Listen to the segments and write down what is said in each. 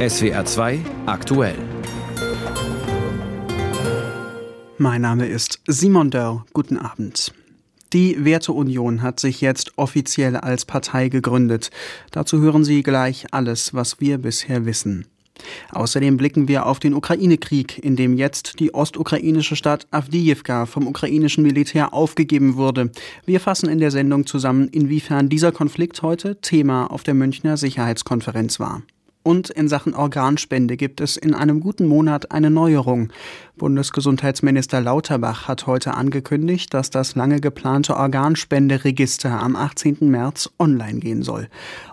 SWR 2 aktuell. Mein Name ist Simon Dörr. Guten Abend. Die Werteunion hat sich jetzt offiziell als Partei gegründet. Dazu hören Sie gleich alles, was wir bisher wissen. Außerdem blicken wir auf den Ukraine-Krieg, in dem jetzt die ostukrainische Stadt Avdiivka vom ukrainischen Militär aufgegeben wurde. Wir fassen in der Sendung zusammen, inwiefern dieser Konflikt heute Thema auf der Münchner Sicherheitskonferenz war. Und in Sachen Organspende gibt es in einem guten Monat eine Neuerung. Bundesgesundheitsminister Lauterbach hat heute angekündigt, dass das lange geplante Organspenderegister am 18. März online gehen soll.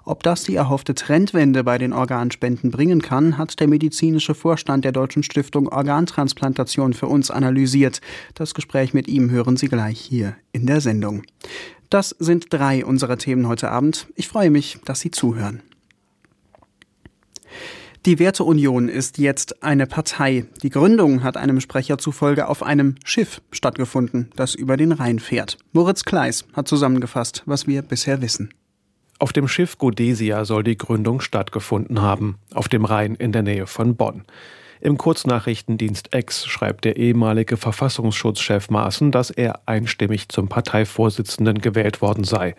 Ob das die erhoffte Trendwende bei den Organspenden bringen kann, hat der medizinische Vorstand der Deutschen Stiftung Organtransplantation für uns analysiert. Das Gespräch mit ihm hören Sie gleich hier in der Sendung. Das sind drei unserer Themen heute Abend. Ich freue mich, dass Sie zuhören. Die Werteunion ist jetzt eine Partei. Die Gründung hat einem Sprecher zufolge auf einem Schiff stattgefunden, das über den Rhein fährt. Moritz Kleis hat zusammengefasst, was wir bisher wissen. Auf dem Schiff Godesia soll die Gründung stattgefunden haben, auf dem Rhein in der Nähe von Bonn. Im Kurznachrichtendienst X schreibt der ehemalige Verfassungsschutzchef Maaßen, dass er einstimmig zum Parteivorsitzenden gewählt worden sei.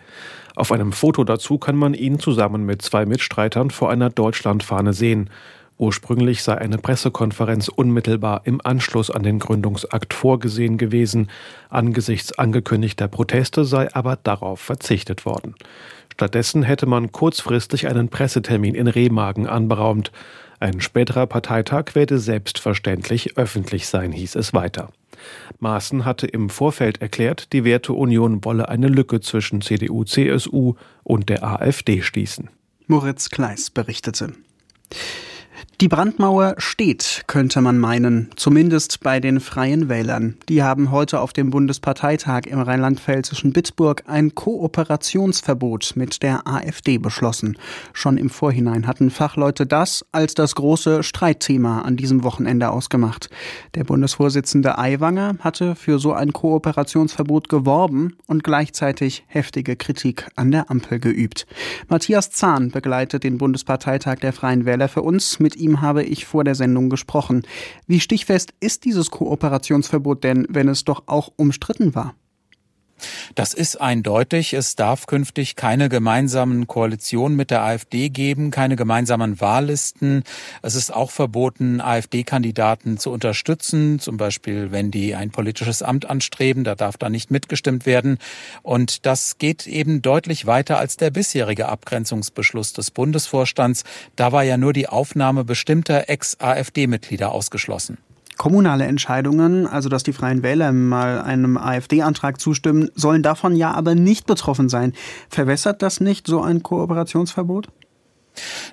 Auf einem Foto dazu kann man ihn zusammen mit zwei Mitstreitern vor einer Deutschlandfahne sehen. Ursprünglich sei eine Pressekonferenz unmittelbar im Anschluss an den Gründungsakt vorgesehen gewesen. Angesichts angekündigter Proteste sei aber darauf verzichtet worden. Stattdessen hätte man kurzfristig einen Pressetermin in Remagen anberaumt. Ein späterer Parteitag werde selbstverständlich öffentlich sein, hieß es weiter. Maaßen hatte im Vorfeld erklärt, die Werteunion wolle eine Lücke zwischen CDU, CSU und der AfD schließen. Moritz Kleis berichtete. Die Brandmauer steht, könnte man meinen, zumindest bei den Freien Wählern. Die haben heute auf dem Bundesparteitag im rheinland-pfälzischen Bitburg ein Kooperationsverbot mit der AfD beschlossen. Schon im Vorhinein hatten Fachleute das als das große Streitthema an diesem Wochenende ausgemacht. Der Bundesvorsitzende Aiwanger hatte für so ein Kooperationsverbot geworben und gleichzeitig heftige Kritik an der Ampel geübt. Matthias Zahn begleitet den Bundesparteitag der Freien Wähler für uns. Mit ihm ihm habe ich vor der Sendung gesprochen. Wie stichfest ist dieses Kooperationsverbot denn, wenn es doch auch umstritten war? Das ist eindeutig. Es darf künftig keine gemeinsamen Koalitionen mit der AfD geben, keine gemeinsamen Wahllisten. Es ist auch verboten, AfD-Kandidaten zu unterstützen, zum Beispiel wenn die ein politisches Amt anstreben, da darf da nicht mitgestimmt werden. Und das geht eben deutlich weiter als der bisherige Abgrenzungsbeschluss des Bundesvorstands. Da war ja nur die Aufnahme bestimmter Ex-AfD-Mitglieder ausgeschlossen kommunale Entscheidungen, also dass die Freien Wähler mal einem AfD-Antrag zustimmen, sollen davon ja aber nicht betroffen sein. Verwässert das nicht so ein Kooperationsverbot?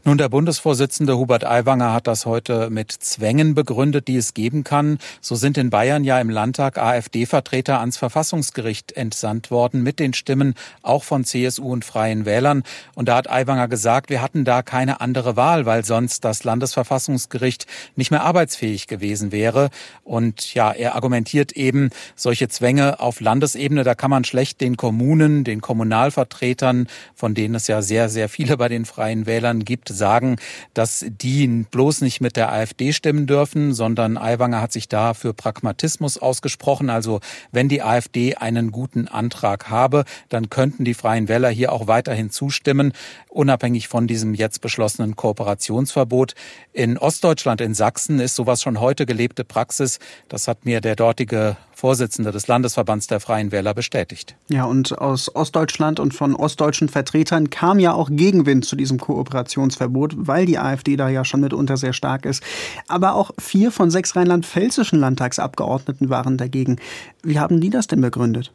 Nun, der Bundesvorsitzende Hubert Aiwanger hat das heute mit Zwängen begründet, die es geben kann. So sind in Bayern ja im Landtag AfD-Vertreter ans Verfassungsgericht entsandt worden mit den Stimmen auch von CSU und Freien Wählern. Und da hat Aiwanger gesagt, wir hatten da keine andere Wahl, weil sonst das Landesverfassungsgericht nicht mehr arbeitsfähig gewesen wäre. Und ja, er argumentiert eben, solche Zwänge auf Landesebene, da kann man schlecht den Kommunen, den Kommunalvertretern, von denen es ja sehr, sehr viele bei den Freien Wählern Wählern gibt, sagen, dass die bloß nicht mit der AfD stimmen dürfen, sondern Aiwanger hat sich da für Pragmatismus ausgesprochen. Also wenn die AfD einen guten Antrag habe, dann könnten die Freien Wähler hier auch weiterhin zustimmen, unabhängig von diesem jetzt beschlossenen Kooperationsverbot. In Ostdeutschland, in Sachsen, ist sowas schon heute gelebte Praxis. Das hat mir der dortige Vorsitzende des Landesverbands der Freien Wähler bestätigt. Ja, und aus Ostdeutschland und von ostdeutschen Vertretern kam ja auch Gegenwind zu diesem Kooperationsverbot, weil die AfD da ja schon mitunter sehr stark ist. Aber auch vier von sechs rheinland-pfälzischen Landtagsabgeordneten waren dagegen. Wie haben die das denn begründet?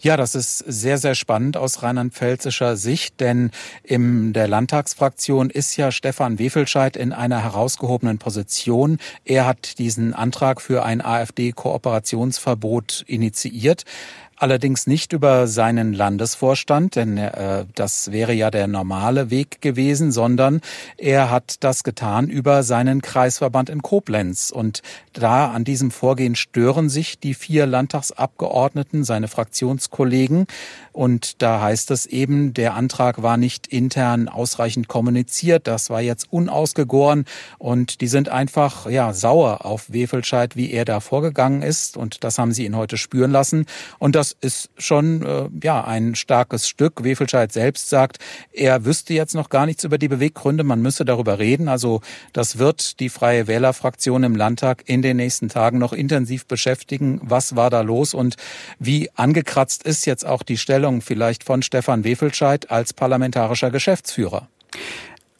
Ja, das ist sehr, sehr spannend aus rheinland-pfälzischer Sicht, denn in der Landtagsfraktion ist ja Stefan Wefelscheid in einer herausgehobenen Position. Er hat diesen Antrag für ein AfD-Kooperationsverbot initiiert. Allerdings nicht über seinen Landesvorstand, denn äh, das wäre ja der normale Weg gewesen, sondern er hat das getan über seinen Kreisverband in Koblenz. Und da an diesem Vorgehen stören sich die vier Landtagsabgeordneten, seine Fraktionskollegen. Und da heißt es eben, der Antrag war nicht intern ausreichend kommuniziert. Das war jetzt unausgegoren. Und die sind einfach, ja, sauer auf Wefelscheid, wie er da vorgegangen ist. Und das haben sie ihn heute spüren lassen. Und das ist schon, äh, ja, ein starkes Stück. Wefelscheid selbst sagt, er wüsste jetzt noch gar nichts über die Beweggründe. Man müsse darüber reden. Also das wird die Freie Wählerfraktion im Landtag in den nächsten Tagen noch intensiv beschäftigen. Was war da los und wie angekratzt ist jetzt auch die Stellung vielleicht von Stefan Wefelscheid als parlamentarischer Geschäftsführer?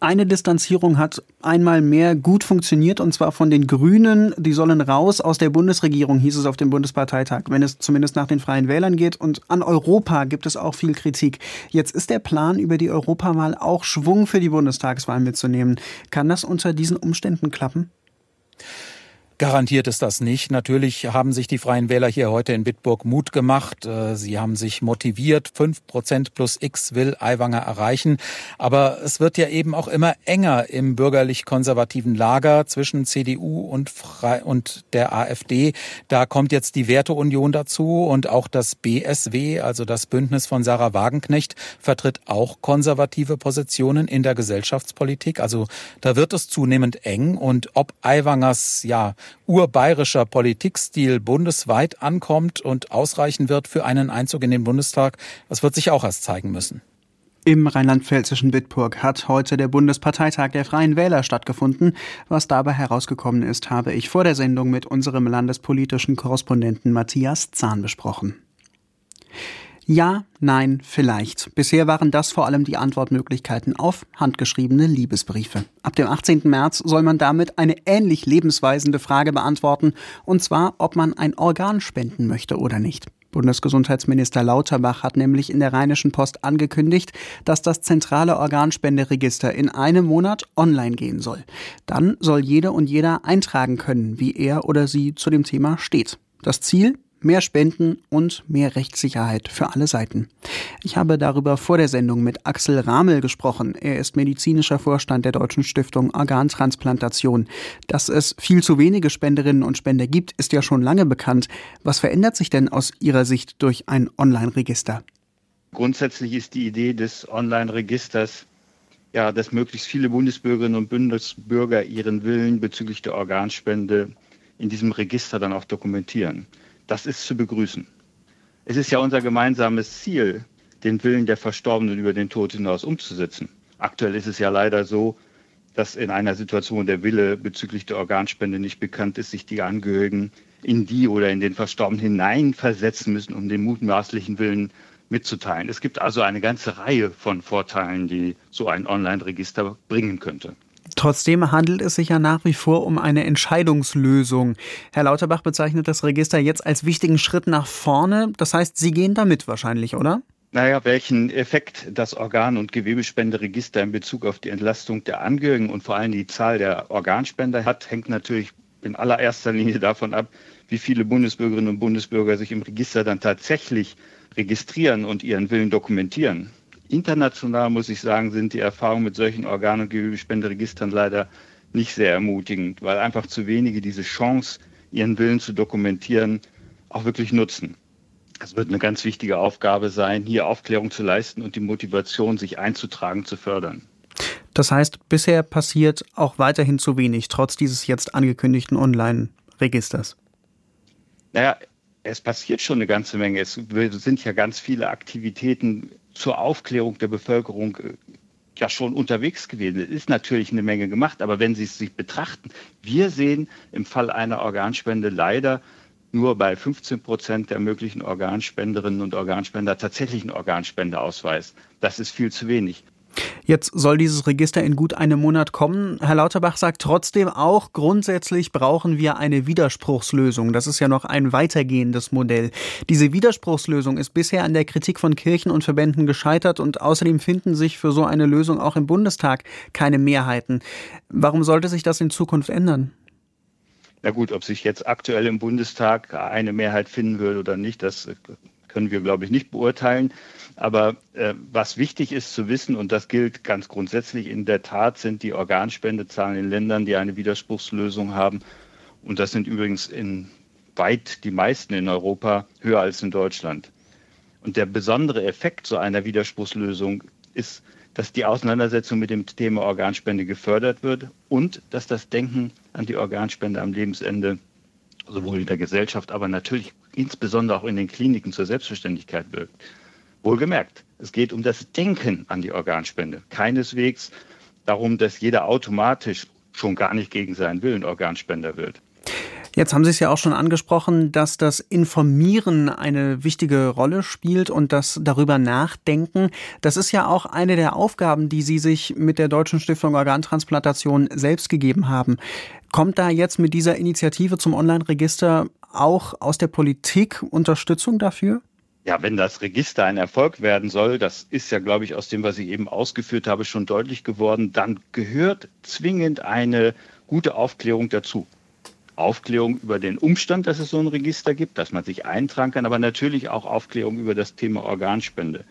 Eine Distanzierung hat einmal mehr gut funktioniert, und zwar von den Grünen. Die sollen raus aus der Bundesregierung, hieß es auf dem Bundesparteitag, wenn es zumindest nach den Freien Wählern geht. Und an Europa gibt es auch viel Kritik. Jetzt ist der Plan, über die Europawahl auch Schwung für die Bundestagswahl mitzunehmen. Kann das unter diesen Umständen klappen? Garantiert ist das nicht. Natürlich haben sich die Freien Wähler hier heute in Bitburg Mut gemacht. Äh, sie haben sich motiviert. Fünf Prozent plus X will Aiwanger erreichen. Aber es wird ja eben auch immer enger im bürgerlich-konservativen Lager zwischen CDU und, Fre und der AfD. Da kommt jetzt die Werteunion dazu und auch das BSW, also das Bündnis von Sarah Wagenknecht, vertritt auch konservative Positionen in der Gesellschaftspolitik. Also da wird es zunehmend eng und ob Aiwangers, ja, urbayerischer Politikstil bundesweit ankommt und ausreichen wird für einen Einzug in den Bundestag, das wird sich auch erst zeigen müssen. Im rheinland-pfälzischen Bitburg hat heute der Bundesparteitag der Freien Wähler stattgefunden. Was dabei herausgekommen ist, habe ich vor der Sendung mit unserem landespolitischen Korrespondenten Matthias Zahn besprochen. Ja, nein, vielleicht. Bisher waren das vor allem die Antwortmöglichkeiten auf handgeschriebene Liebesbriefe. Ab dem 18. März soll man damit eine ähnlich lebensweisende Frage beantworten, und zwar, ob man ein Organ spenden möchte oder nicht. Bundesgesundheitsminister Lauterbach hat nämlich in der Rheinischen Post angekündigt, dass das zentrale Organspenderegister in einem Monat online gehen soll. Dann soll jede und jeder eintragen können, wie er oder sie zu dem Thema steht. Das Ziel? Mehr Spenden und mehr Rechtssicherheit für alle Seiten. Ich habe darüber vor der Sendung mit Axel Ramel gesprochen. Er ist medizinischer Vorstand der Deutschen Stiftung Organtransplantation. Dass es viel zu wenige Spenderinnen und Spender gibt, ist ja schon lange bekannt. Was verändert sich denn aus Ihrer Sicht durch ein Online-Register? Grundsätzlich ist die Idee des Online-Registers ja, dass möglichst viele Bundesbürgerinnen und Bundesbürger ihren Willen bezüglich der Organspende in diesem Register dann auch dokumentieren. Das ist zu begrüßen. Es ist ja unser gemeinsames Ziel, den Willen der Verstorbenen über den Tod hinaus umzusetzen. Aktuell ist es ja leider so, dass in einer Situation der Wille bezüglich der Organspende nicht bekannt ist, sich die Angehörigen in die oder in den Verstorbenen hineinversetzen müssen, um den mutmaßlichen Willen mitzuteilen. Es gibt also eine ganze Reihe von Vorteilen, die so ein Online-Register bringen könnte. Trotzdem handelt es sich ja nach wie vor um eine Entscheidungslösung. Herr Lauterbach bezeichnet das Register jetzt als wichtigen Schritt nach vorne. Das heißt, Sie gehen damit wahrscheinlich, oder? Naja, welchen Effekt das Organ- und Gewebespenderegister in Bezug auf die Entlastung der Angehörigen und vor allem die Zahl der Organspender hat, hängt natürlich in allererster Linie davon ab, wie viele Bundesbürgerinnen und Bundesbürger sich im Register dann tatsächlich registrieren und ihren Willen dokumentieren. International muss ich sagen, sind die Erfahrungen mit solchen Organ- und Gewebespenderegistern leider nicht sehr ermutigend, weil einfach zu wenige diese Chance, ihren Willen zu dokumentieren, auch wirklich nutzen. Es wird eine ganz wichtige Aufgabe sein, hier Aufklärung zu leisten und die Motivation, sich einzutragen, zu fördern. Das heißt, bisher passiert auch weiterhin zu wenig, trotz dieses jetzt angekündigten Online-Registers. Naja, es passiert schon eine ganze Menge. Es sind ja ganz viele Aktivitäten zur Aufklärung der Bevölkerung äh, ja schon unterwegs gewesen. Es ist natürlich eine Menge gemacht, aber wenn Sie es sich betrachten, wir sehen im Fall einer Organspende leider nur bei 15 Prozent der möglichen Organspenderinnen und Organspender tatsächlich einen Organspendeausweis. Das ist viel zu wenig. Jetzt soll dieses Register in gut einem Monat kommen. Herr Lauterbach sagt trotzdem auch, grundsätzlich brauchen wir eine Widerspruchslösung. Das ist ja noch ein weitergehendes Modell. Diese Widerspruchslösung ist bisher an der Kritik von Kirchen und Verbänden gescheitert und außerdem finden sich für so eine Lösung auch im Bundestag keine Mehrheiten. Warum sollte sich das in Zukunft ändern? Na gut, ob sich jetzt aktuell im Bundestag eine Mehrheit finden würde oder nicht, das können wir, glaube ich, nicht beurteilen. Aber äh, was wichtig ist zu wissen, und das gilt ganz grundsätzlich in der Tat, sind die Organspendezahlen in Ländern, die eine Widerspruchslösung haben. Und das sind übrigens in weit die meisten in Europa höher als in Deutschland. Und der besondere Effekt so einer Widerspruchslösung ist, dass die Auseinandersetzung mit dem Thema Organspende gefördert wird und dass das Denken an die Organspende am Lebensende sowohl in der Gesellschaft, aber natürlich insbesondere auch in den Kliniken zur Selbstverständlichkeit wirkt. Wohlgemerkt, es geht um das Denken an die Organspende, keineswegs darum, dass jeder automatisch schon gar nicht gegen seinen Willen Organspender wird. Jetzt haben Sie es ja auch schon angesprochen, dass das Informieren eine wichtige Rolle spielt und das darüber nachdenken. Das ist ja auch eine der Aufgaben, die Sie sich mit der Deutschen Stiftung Organtransplantation selbst gegeben haben. Kommt da jetzt mit dieser Initiative zum Online-Register auch aus der Politik Unterstützung dafür? Ja, wenn das Register ein Erfolg werden soll, das ist ja, glaube ich, aus dem, was ich eben ausgeführt habe, schon deutlich geworden, dann gehört zwingend eine gute Aufklärung dazu. Aufklärung über den Umstand, dass es so ein Register gibt, dass man sich eintragen kann, aber natürlich auch Aufklärung über das Thema Organspende.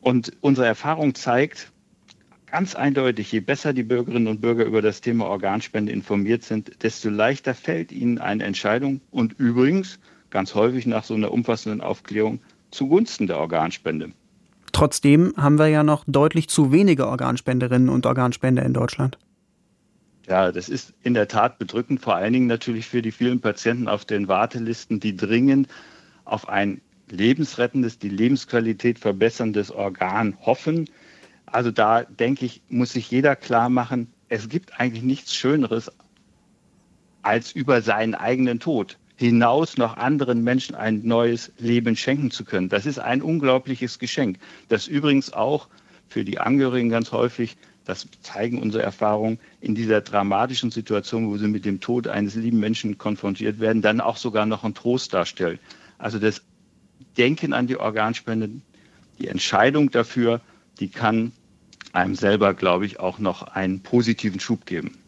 Und unsere Erfahrung zeigt ganz eindeutig, je besser die Bürgerinnen und Bürger über das Thema Organspende informiert sind, desto leichter fällt ihnen eine Entscheidung und übrigens ganz häufig nach so einer umfassenden Aufklärung zugunsten der Organspende. Trotzdem haben wir ja noch deutlich zu wenige Organspenderinnen und Organspender in Deutschland. Ja, das ist in der Tat bedrückend, vor allen Dingen natürlich für die vielen Patienten auf den Wartelisten, die dringend auf ein lebensrettendes, die Lebensqualität verbesserndes Organ hoffen. Also da denke ich, muss sich jeder klar machen, es gibt eigentlich nichts Schöneres, als über seinen eigenen Tod hinaus noch anderen Menschen ein neues Leben schenken zu können. Das ist ein unglaubliches Geschenk, das übrigens auch für die Angehörigen ganz häufig das zeigen unsere Erfahrungen in dieser dramatischen Situation, wo sie mit dem Tod eines lieben Menschen konfrontiert werden, dann auch sogar noch einen Trost darstellt. Also das Denken an die Organspende, die Entscheidung dafür, die kann einem selber, glaube ich, auch noch einen positiven Schub geben.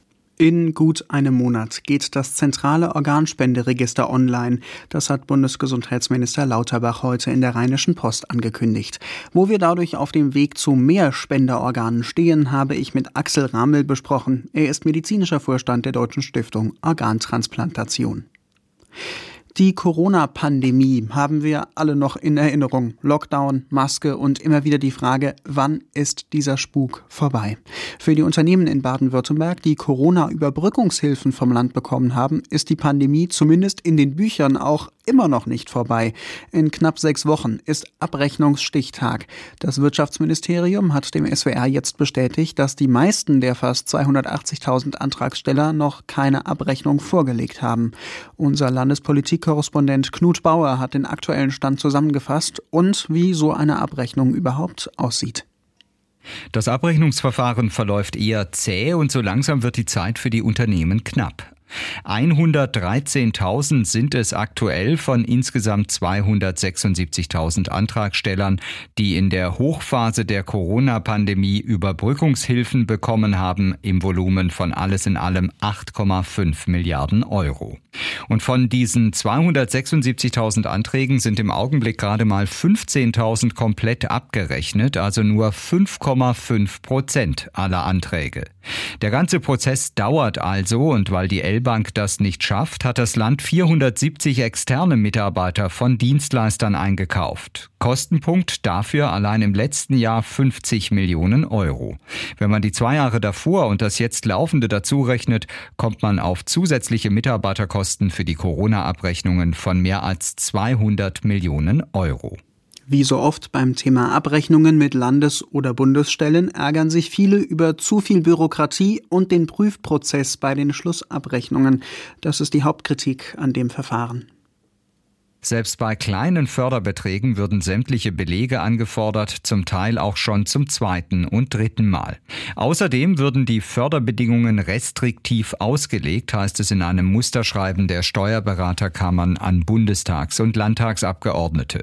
In gut einem Monat geht das zentrale Organspenderegister online. Das hat Bundesgesundheitsminister Lauterbach heute in der Rheinischen Post angekündigt. Wo wir dadurch auf dem Weg zu mehr Spenderorganen stehen, habe ich mit Axel Ramel besprochen. Er ist medizinischer Vorstand der Deutschen Stiftung Organtransplantation. Die Corona-Pandemie haben wir alle noch in Erinnerung. Lockdown, Maske und immer wieder die Frage, wann ist dieser Spuk vorbei? Für die Unternehmen in Baden-Württemberg, die Corona-Überbrückungshilfen vom Land bekommen haben, ist die Pandemie zumindest in den Büchern auch immer noch nicht vorbei. In knapp sechs Wochen ist Abrechnungsstichtag. Das Wirtschaftsministerium hat dem SWR jetzt bestätigt, dass die meisten der fast 280.000 Antragsteller noch keine Abrechnung vorgelegt haben. Unser Landespolitikkorrespondent Knut Bauer hat den aktuellen Stand zusammengefasst und wie so eine Abrechnung überhaupt aussieht. Das Abrechnungsverfahren verläuft eher zäh und so langsam wird die Zeit für die Unternehmen knapp. 113.000 sind es aktuell von insgesamt 276.000 Antragstellern, die in der Hochphase der Corona-Pandemie Überbrückungshilfen bekommen haben im Volumen von alles in allem 8,5 Milliarden Euro. Und von diesen 276.000 Anträgen sind im Augenblick gerade mal 15.000 komplett abgerechnet, also nur 5,5 Prozent aller Anträge. Der ganze Prozess dauert also und weil die L-Bank das nicht schafft, hat das Land 470 externe Mitarbeiter von Dienstleistern eingekauft. Kostenpunkt dafür allein im letzten Jahr 50 Millionen Euro. Wenn man die zwei Jahre davor und das jetzt laufende dazu rechnet, kommt man auf zusätzliche Mitarbeiterkosten für die Corona-Abrechnungen von mehr als 200 Millionen Euro. Wie so oft beim Thema Abrechnungen mit Landes- oder Bundesstellen ärgern sich viele über zu viel Bürokratie und den Prüfprozess bei den Schlussabrechnungen. Das ist die Hauptkritik an dem Verfahren. Selbst bei kleinen Förderbeträgen würden sämtliche Belege angefordert, zum Teil auch schon zum zweiten und dritten Mal. Außerdem würden die Förderbedingungen restriktiv ausgelegt, heißt es in einem Musterschreiben der Steuerberaterkammern an Bundestags- und Landtagsabgeordnete.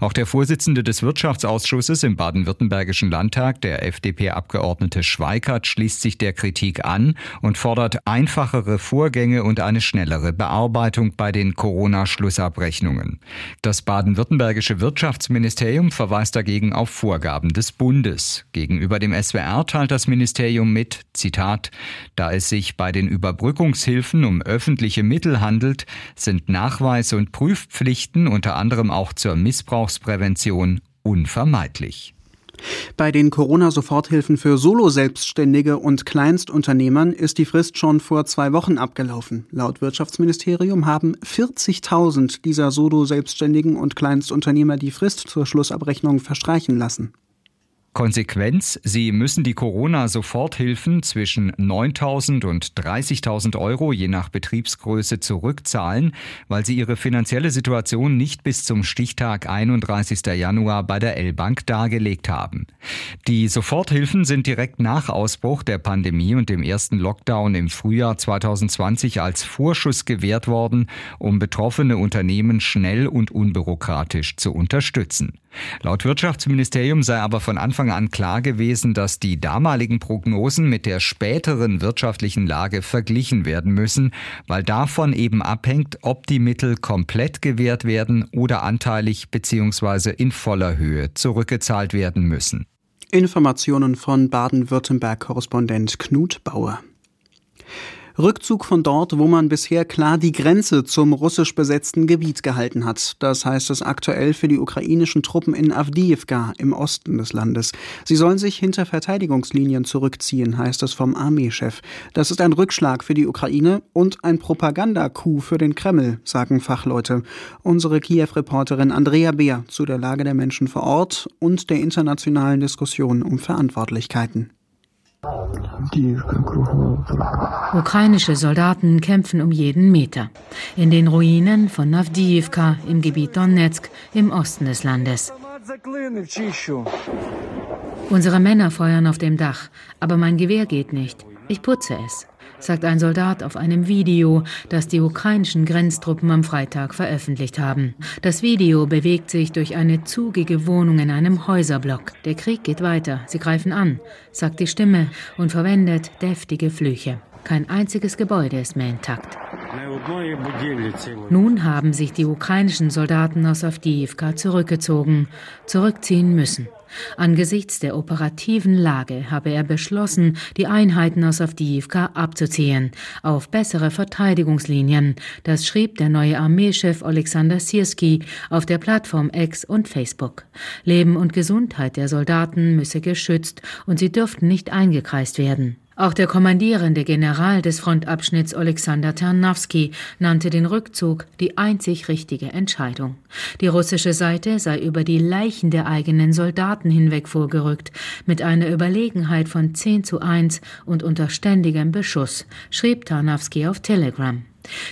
Auch der Vorsitzende des Wirtschaftsausschusses im baden-württembergischen Landtag, der FDP-Abgeordnete Schweikert, schließt sich der Kritik an und fordert einfachere Vorgänge und eine schnellere Bearbeitung bei den Corona-Schlussabrechnungen. Regelungen. Das baden-württembergische Wirtschaftsministerium verweist dagegen auf Vorgaben des Bundes. Gegenüber dem SWR teilt das Ministerium mit, Zitat, da es sich bei den Überbrückungshilfen um öffentliche Mittel handelt, sind Nachweis und Prüfpflichten unter anderem auch zur Missbrauchsprävention unvermeidlich. Bei den Corona-Soforthilfen für Solo-Selbstständige und Kleinstunternehmern ist die Frist schon vor zwei Wochen abgelaufen. Laut Wirtschaftsministerium haben 40.000 dieser Solo-Selbstständigen und Kleinstunternehmer die Frist zur Schlussabrechnung verstreichen lassen. Konsequenz, sie müssen die Corona-Soforthilfen zwischen 9.000 und 30.000 Euro je nach Betriebsgröße zurückzahlen, weil sie ihre finanzielle Situation nicht bis zum Stichtag 31. Januar bei der L-Bank dargelegt haben. Die Soforthilfen sind direkt nach Ausbruch der Pandemie und dem ersten Lockdown im Frühjahr 2020 als Vorschuss gewährt worden, um betroffene Unternehmen schnell und unbürokratisch zu unterstützen. Laut Wirtschaftsministerium sei aber von Anfang an klar gewesen, dass die damaligen Prognosen mit der späteren wirtschaftlichen Lage verglichen werden müssen, weil davon eben abhängt, ob die Mittel komplett gewährt werden oder anteilig bzw. in voller Höhe zurückgezahlt werden müssen. Informationen von Baden-Württemberg-Korrespondent Knut Bauer. Rückzug von dort, wo man bisher klar die Grenze zum russisch besetzten Gebiet gehalten hat. Das heißt es aktuell für die ukrainischen Truppen in Avdiivka im Osten des Landes. Sie sollen sich hinter Verteidigungslinien zurückziehen, heißt es vom Armeechef. Das ist ein Rückschlag für die Ukraine und ein Propagandacoup für den Kreml, sagen Fachleute. Unsere Kiew-Reporterin Andrea Beer zu der Lage der Menschen vor Ort und der internationalen Diskussion um Verantwortlichkeiten. Ukrainische Soldaten kämpfen um jeden Meter. In den Ruinen von Navdiivka im Gebiet Donetsk im Osten des Landes. Unsere Männer feuern auf dem Dach, aber mein Gewehr geht nicht. Ich putze es sagt ein Soldat auf einem Video, das die ukrainischen Grenztruppen am Freitag veröffentlicht haben. Das Video bewegt sich durch eine zugige Wohnung in einem Häuserblock. Der Krieg geht weiter, sie greifen an, sagt die Stimme und verwendet deftige Flüche. Kein einziges Gebäude ist mehr intakt. Nun haben sich die ukrainischen Soldaten aus Avdiivka zurückgezogen, zurückziehen müssen. Angesichts der operativen Lage habe er beschlossen, die Einheiten aus Avdiivka abzuziehen, auf bessere Verteidigungslinien. Das schrieb der neue Armeechef Alexander Sirski auf der Plattform X und Facebook. Leben und Gesundheit der Soldaten müsse geschützt und sie dürften nicht eingekreist werden. Auch der kommandierende General des Frontabschnitts Alexander Tarnowski nannte den Rückzug die einzig richtige Entscheidung. Die russische Seite sei über die Leichen der eigenen Soldaten hinweg vorgerückt, mit einer Überlegenheit von 10 zu 1 und unter ständigem Beschuss, schrieb Tarnowski auf Telegram.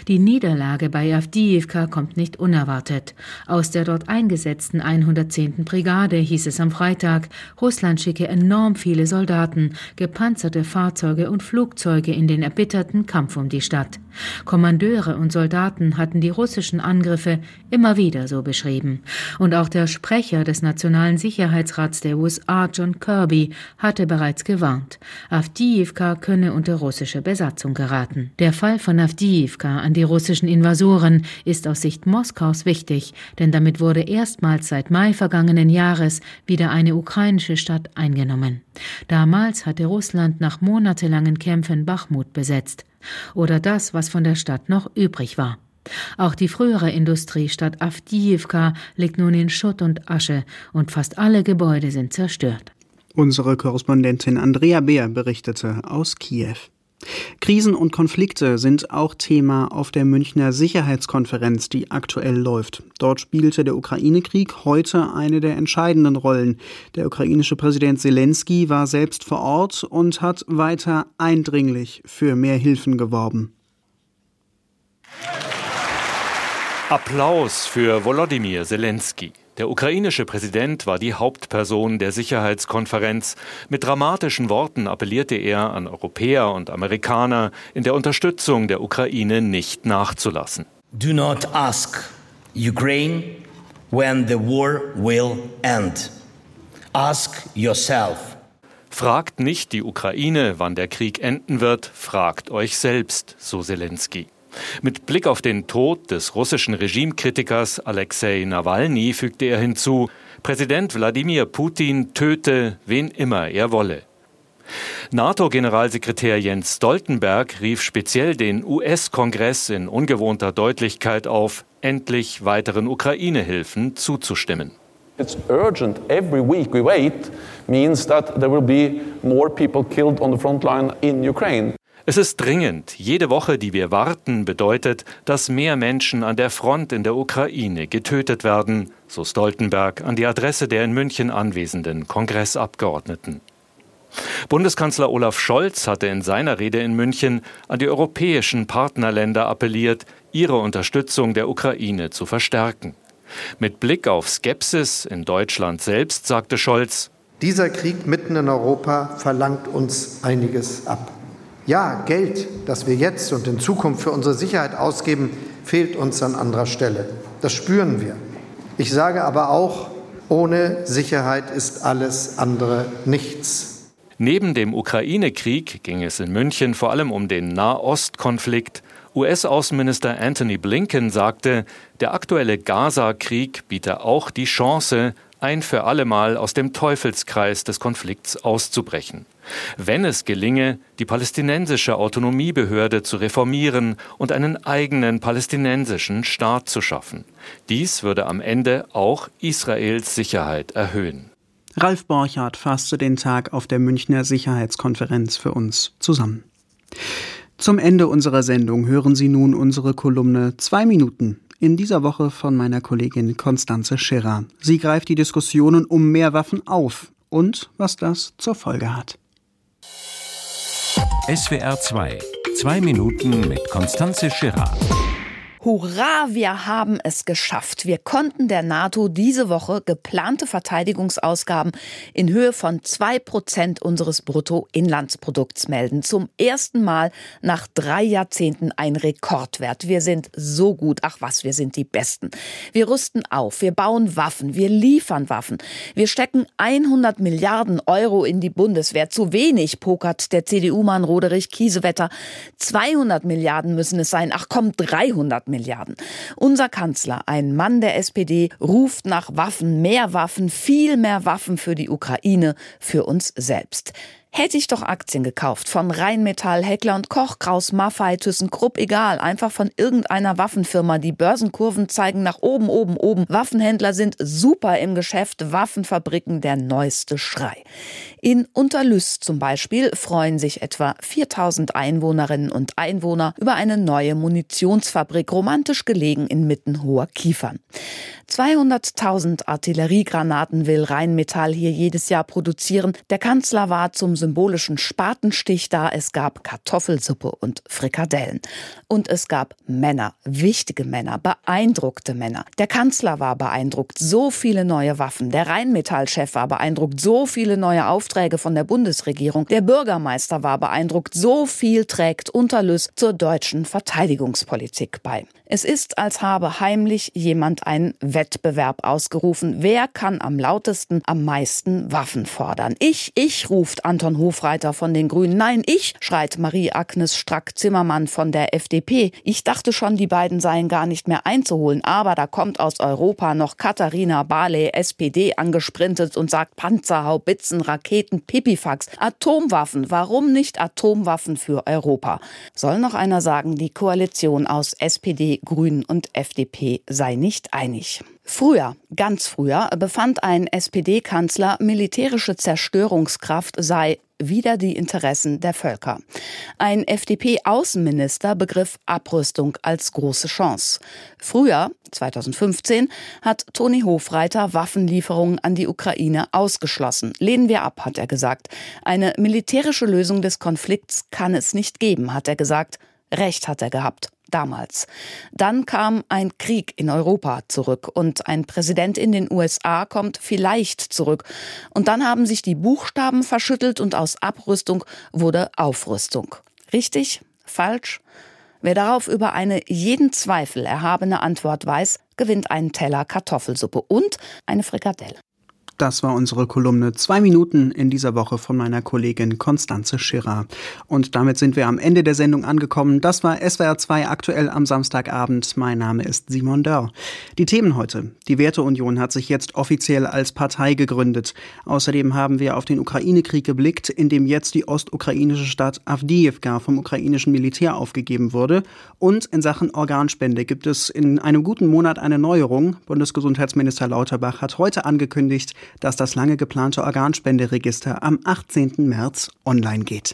Die Niederlage bei Avdiivka kommt nicht unerwartet. Aus der dort eingesetzten 110. Brigade hieß es am Freitag, Russland schicke enorm viele Soldaten, gepanzerte Fahrzeuge und Flugzeuge in den erbitterten Kampf um die Stadt. Kommandeure und Soldaten hatten die russischen Angriffe immer wieder so beschrieben. Und auch der Sprecher des Nationalen Sicherheitsrats der USA, John Kirby, hatte bereits gewarnt. Avdiivka könne unter russische Besatzung geraten. Der Fall von Avdiivka an die russischen Invasoren ist aus Sicht Moskaus wichtig, denn damit wurde erstmals seit Mai vergangenen Jahres wieder eine ukrainische Stadt eingenommen. Damals hatte Russland nach monatelangen Kämpfen Bachmut besetzt oder das, was von der Stadt noch übrig war. Auch die frühere Industriestadt Avdiivka liegt nun in Schutt und Asche und fast alle Gebäude sind zerstört. Unsere Korrespondentin Andrea Beer berichtete aus Kiew. Krisen und Konflikte sind auch Thema auf der Münchner Sicherheitskonferenz, die aktuell läuft. Dort spielte der Ukraine-Krieg heute eine der entscheidenden Rollen. Der ukrainische Präsident Zelensky war selbst vor Ort und hat weiter eindringlich für mehr Hilfen geworben. Applaus für Volodymyr Zelensky. Der ukrainische Präsident war die Hauptperson der Sicherheitskonferenz. Mit dramatischen Worten appellierte er an Europäer und Amerikaner, in der Unterstützung der Ukraine nicht nachzulassen. Do not ask Ukraine when the war will end. Ask yourself. Fragt nicht die Ukraine, wann der Krieg enden wird, fragt euch selbst, so Zelensky. Mit Blick auf den Tod des russischen Regimekritikers Alexei Nawalny fügte er hinzu, Präsident Wladimir Putin töte, wen immer er wolle. NATO-Generalsekretär Jens Stoltenberg rief speziell den US-Kongress in ungewohnter Deutlichkeit auf, endlich weiteren Ukraine-Hilfen zuzustimmen. It's urgent. Every week we wait means that there will be more people killed on the front line in Ukraine. Es ist dringend. Jede Woche, die wir warten, bedeutet, dass mehr Menschen an der Front in der Ukraine getötet werden, so Stoltenberg an die Adresse der in München anwesenden Kongressabgeordneten. Bundeskanzler Olaf Scholz hatte in seiner Rede in München an die europäischen Partnerländer appelliert, ihre Unterstützung der Ukraine zu verstärken. Mit Blick auf Skepsis in Deutschland selbst sagte Scholz, dieser Krieg mitten in Europa verlangt uns einiges ab. Ja, Geld, das wir jetzt und in Zukunft für unsere Sicherheit ausgeben, fehlt uns an anderer Stelle. Das spüren wir. Ich sage aber auch, ohne Sicherheit ist alles andere nichts. Neben dem Ukraine-Krieg ging es in München vor allem um den Nahostkonflikt. US-Außenminister Anthony Blinken sagte, der aktuelle Gaza-Krieg biete auch die Chance, ein für allemal aus dem Teufelskreis des Konflikts auszubrechen. Wenn es gelinge, die palästinensische Autonomiebehörde zu reformieren und einen eigenen palästinensischen Staat zu schaffen. Dies würde am Ende auch Israels Sicherheit erhöhen. Ralf Borchardt fasste den Tag auf der Münchner Sicherheitskonferenz für uns zusammen. Zum Ende unserer Sendung hören Sie nun unsere Kolumne Zwei Minuten in dieser Woche von meiner Kollegin Konstanze Schirrer. Sie greift die Diskussionen um mehr Waffen auf und was das zur Folge hat. SWR 2. Zwei Minuten mit Konstanze Schirrer. Hurra, wir haben es geschafft. Wir konnten der NATO diese Woche geplante Verteidigungsausgaben in Höhe von zwei Prozent unseres Bruttoinlandsprodukts melden. Zum ersten Mal nach drei Jahrzehnten ein Rekordwert. Wir sind so gut. Ach was, wir sind die Besten. Wir rüsten auf. Wir bauen Waffen. Wir liefern Waffen. Wir stecken 100 Milliarden Euro in die Bundeswehr. Zu wenig, pokert der CDU-Mann Roderich Kiesewetter. 200 Milliarden müssen es sein. Ach komm, 300 Milliarden. Unser Kanzler, ein Mann der SPD, ruft nach Waffen, mehr Waffen, viel mehr Waffen für die Ukraine, für uns selbst. Hätte ich doch Aktien gekauft von Rheinmetall, Heckler und Koch, Kraus Maffei, ThyssenKrupp, egal, einfach von irgendeiner Waffenfirma. Die Börsenkurven zeigen nach oben, oben, oben. Waffenhändler sind super im Geschäft, Waffenfabriken der neueste Schrei. In Unterlüss zum Beispiel freuen sich etwa 4000 Einwohnerinnen und Einwohner über eine neue Munitionsfabrik, romantisch gelegen inmitten hoher Kiefern. 200.000 Artilleriegranaten will Rheinmetall hier jedes Jahr produzieren. Der Kanzler war zum symbolischen Spatenstich da. Es gab Kartoffelsuppe und Frikadellen. Und es gab Männer, wichtige Männer, beeindruckte Männer. Der Kanzler war beeindruckt, so viele neue Waffen. Der Rheinmetall-Chef war beeindruckt, so viele neue Aufträge von der Bundesregierung. Der Bürgermeister war beeindruckt, so viel trägt Unterlüss zur deutschen Verteidigungspolitik bei. Es ist, als habe heimlich jemand einen Wettbewerb ausgerufen. Wer kann am lautesten, am meisten Waffen fordern? Ich, ich, ruft Anton Hofreiter von den Grünen. Nein, ich, schreit Marie-Agnes Strack-Zimmermann von der FDP. Ich dachte schon, die beiden seien gar nicht mehr einzuholen. Aber da kommt aus Europa noch Katharina Barley, SPD, angesprintet und sagt Panzer, Haubitzen, Raketen, Pipifax, Atomwaffen. Warum nicht Atomwaffen für Europa? Soll noch einer sagen, die Koalition aus SPD, Grünen und FDP sei nicht einig. Früher, ganz früher, befand ein SPD-Kanzler, militärische Zerstörungskraft sei wieder die Interessen der Völker. Ein FDP-Außenminister begriff Abrüstung als große Chance. Früher, 2015, hat Toni Hofreiter Waffenlieferungen an die Ukraine ausgeschlossen. Lehnen wir ab, hat er gesagt. Eine militärische Lösung des Konflikts kann es nicht geben, hat er gesagt. Recht hat er gehabt damals. Dann kam ein Krieg in Europa zurück und ein Präsident in den USA kommt vielleicht zurück. Und dann haben sich die Buchstaben verschüttelt und aus Abrüstung wurde Aufrüstung. Richtig? Falsch? Wer darauf über eine jeden Zweifel erhabene Antwort weiß, gewinnt einen Teller Kartoffelsuppe und eine Frikadelle. Das war unsere Kolumne Zwei Minuten in dieser Woche von meiner Kollegin Konstanze Schirrer. Und damit sind wir am Ende der Sendung angekommen. Das war SWR 2 aktuell am Samstagabend. Mein Name ist Simon Dörr. Die Themen heute. Die Werteunion hat sich jetzt offiziell als Partei gegründet. Außerdem haben wir auf den Ukraine-Krieg geblickt, in dem jetzt die ostukrainische Stadt Avdiivka vom ukrainischen Militär aufgegeben wurde. Und in Sachen Organspende gibt es in einem guten Monat eine Neuerung. Bundesgesundheitsminister Lauterbach hat heute angekündigt, dass das lange geplante Organspenderegister am 18. März online geht.